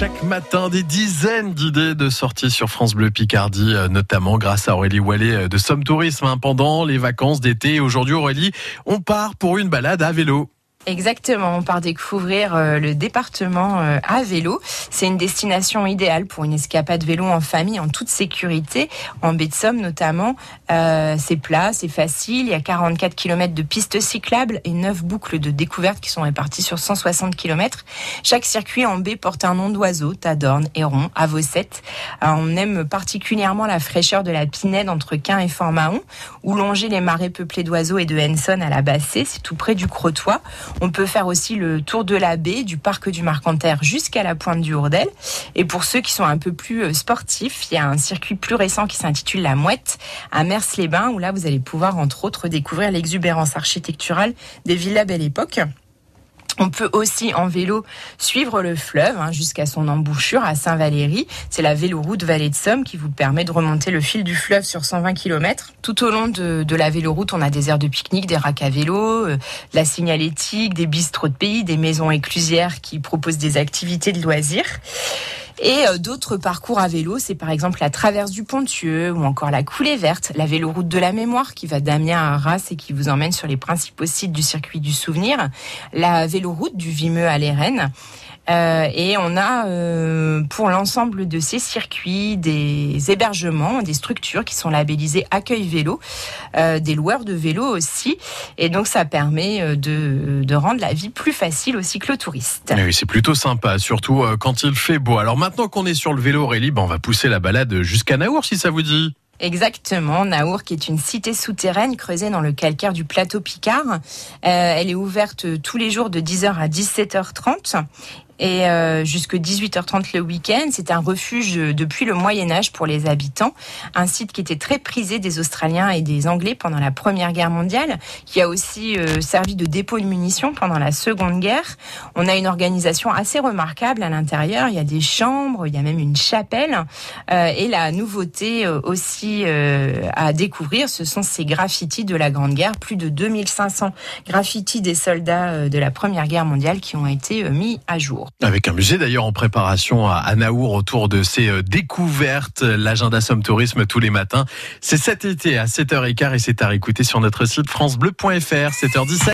Chaque matin, des dizaines d'idées de sorties sur France Bleu Picardie, euh, notamment grâce à Aurélie Wallet euh, de Somme Tourisme hein, pendant les vacances d'été. Aujourd'hui, Aurélie, on part pour une balade à vélo. Exactement, on part découvrir euh, le département euh, à vélo. C'est une destination idéale pour une escapade vélo en famille, en toute sécurité, en baie de Somme notamment. Euh, c'est plat, c'est facile, il y a 44 km de pistes cyclables et 9 boucles de découverte qui sont réparties sur 160 km. Chaque circuit en baie porte un nom d'oiseau, Tadorne, Héron, Avocette. on aime particulièrement la fraîcheur de la Pinède entre Quin et Fort-Mahon, ou longer les marais peuplés d'oiseaux et de Henson à la Bassée, c'est tout près du Crotoy. On peut faire aussi le tour de la baie, du parc du Marcanterre jusqu'à la pointe du Hourdel. Et pour ceux qui sont un peu plus euh, sportifs, il y a un circuit plus récent qui s'intitule La Mouette à Mers-les-Bains, où là vous allez pouvoir entre autres découvrir l'exubérance architecturale des villas Belle Époque. On peut aussi en vélo suivre le fleuve hein, jusqu'à son embouchure à Saint-Valéry. C'est la véloroute Vallée de Somme qui vous permet de remonter le fil du fleuve sur 120 km. Tout au long de, la véloroute, on a des aires de pique-nique, des racks à vélo, euh, la signalétique, des bistrots de pays, des maisons éclusières qui proposent des activités de loisirs. Et euh, d'autres parcours à vélo, c'est par exemple la traverse du Pontieux ou encore la coulée verte, la véloroute de la mémoire qui va d'Amiens à Arras et qui vous emmène sur les principaux sites du circuit du souvenir, la véloroute du Vimeux à l'Érène. Euh, et on a euh, pour l'ensemble de ces circuits des hébergements, des structures qui sont labellisées accueil vélo, euh, des loueurs de vélo aussi. Et donc ça permet de, de rendre la vie plus facile aux cyclotouristes. Oui, c'est plutôt sympa, surtout quand il fait beau. Alors maintenant qu'on est sur le vélo, Aurélie, ben on va pousser la balade jusqu'à Naour si ça vous dit. Exactement, Naour qui est une cité souterraine creusée dans le calcaire du plateau Picard. elle est ouverte tous les jours de 10h à 17h30 et euh, jusque 18h30 le week-end. C'est un refuge depuis le Moyen Âge pour les habitants, un site qui était très prisé des Australiens et des Anglais pendant la Première Guerre mondiale, qui a aussi euh, servi de dépôt de munitions pendant la Seconde Guerre. On a une organisation assez remarquable à l'intérieur. Il y a des chambres, il y a même une chapelle. Euh, et la nouveauté euh, aussi euh, à découvrir, ce sont ces graffitis de la Grande Guerre, plus de 2500 graffitis des soldats de la Première Guerre mondiale qui ont été mis à jour. Avec un musée d'ailleurs en préparation à Naour autour de ces euh, découvertes. L'agenda Somme Tourisme tous les matins. C'est cet été à 7h15 et c'est à réécouter sur notre site francebleu.fr, 7h17.